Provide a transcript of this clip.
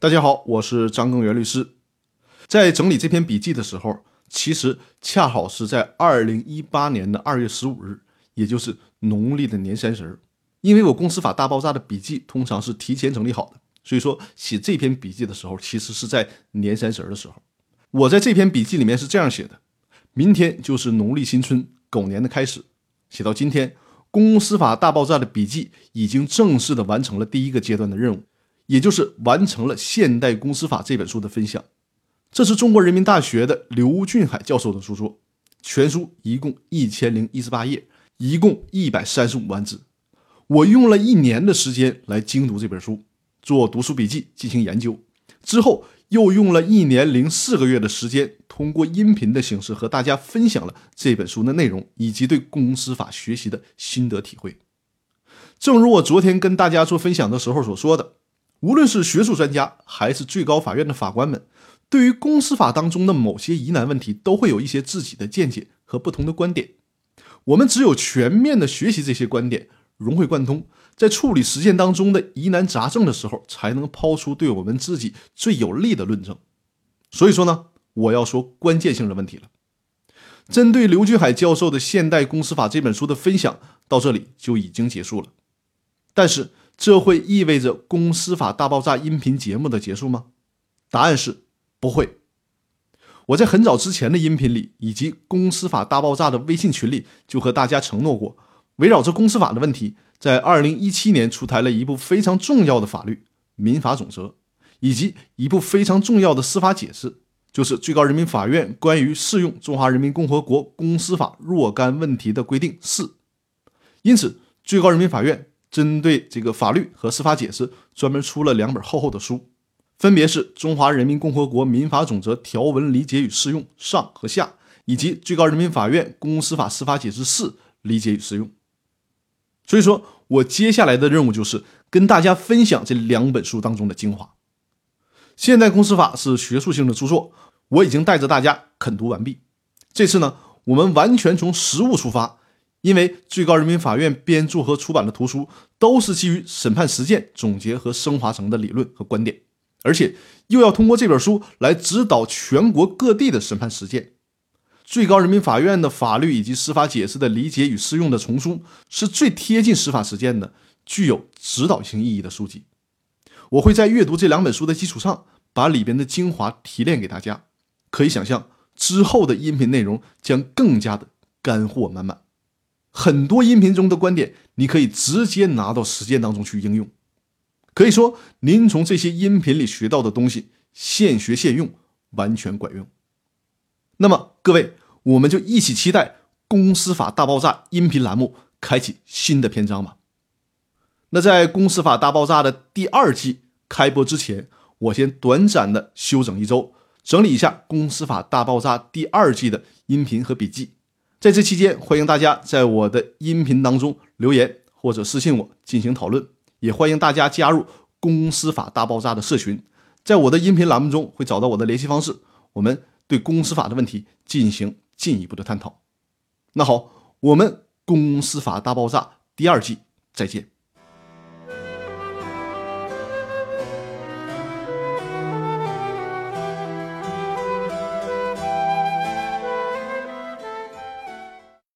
大家好，我是张根源律师。在整理这篇笔记的时候，其实恰好是在二零一八年的二月十五日，也就是农历的年三十儿。因为我公司法大爆炸的笔记通常是提前整理好的，所以说写这篇笔记的时候，其实是在年三十儿的时候。我在这篇笔记里面是这样写的：明天就是农历新春狗年的开始。写到今天，公司法大爆炸的笔记已经正式的完成了第一个阶段的任务。也就是完成了《现代公司法》这本书的分享，这是中国人民大学的刘俊海教授的著作，全书一共一千零一十八页，一共一百三十五万字。我用了一年的时间来精读这本书，做读书笔记进行研究，之后又用了一年零四个月的时间，通过音频的形式和大家分享了这本书的内容以及对公司法学习的心得体会。正如我昨天跟大家做分享的时候所说的。无论是学术专家还是最高法院的法官们，对于公司法当中的某些疑难问题，都会有一些自己的见解和不同的观点。我们只有全面的学习这些观点，融会贯通，在处理实践当中的疑难杂症的时候，才能抛出对我们自己最有利的论证。所以说呢，我要说关键性的问题了。针对刘俊海教授的《现代公司法》这本书的分享到这里就已经结束了，但是。这会意味着《公司法大爆炸》音频节目的结束吗？答案是不会。我在很早之前的音频里，以及《公司法大爆炸》的微信群里，就和大家承诺过，围绕着公司法的问题，在二零一七年出台了一部非常重要的法律《民法总则》，以及一部非常重要的司法解释，就是最高人民法院关于适用《中华人民共和国公司法》若干问题的规定四。因此，最高人民法院。针对这个法律和司法解释，专门出了两本厚厚的书，分别是《中华人民共和国民法总则条文理解与适用上和下》，以及《最高人民法院公司法司法解释四理解与适用》。所以说我接下来的任务就是跟大家分享这两本书当中的精华。现代公司法是学术性的著作，我已经带着大家啃读完毕。这次呢，我们完全从实务出发。因为最高人民法院编著和出版的图书都是基于审判实践总结和升华成的理论和观点，而且又要通过这本书来指导全国各地的审判实践。最高人民法院的法律以及司法解释的理解与适用的丛书是最贴近司法实践的、具有指导性意义的书籍。我会在阅读这两本书的基础上，把里边的精华提炼给大家。可以想象，之后的音频内容将更加的干货满满。很多音频中的观点，你可以直接拿到实践当中去应用。可以说，您从这些音频里学到的东西，现学现用，完全管用。那么，各位，我们就一起期待《公司法大爆炸》音频栏目开启新的篇章吧。那在《公司法大爆炸》的第二季开播之前，我先短暂的休整一周，整理一下《公司法大爆炸》第二季的音频和笔记。在这期间，欢迎大家在我的音频当中留言或者私信我进行讨论，也欢迎大家加入“公司法大爆炸”的社群，在我的音频栏目中会找到我的联系方式，我们对公司法的问题进行进一步的探讨。那好，我们“公司法大爆炸”第二季再见。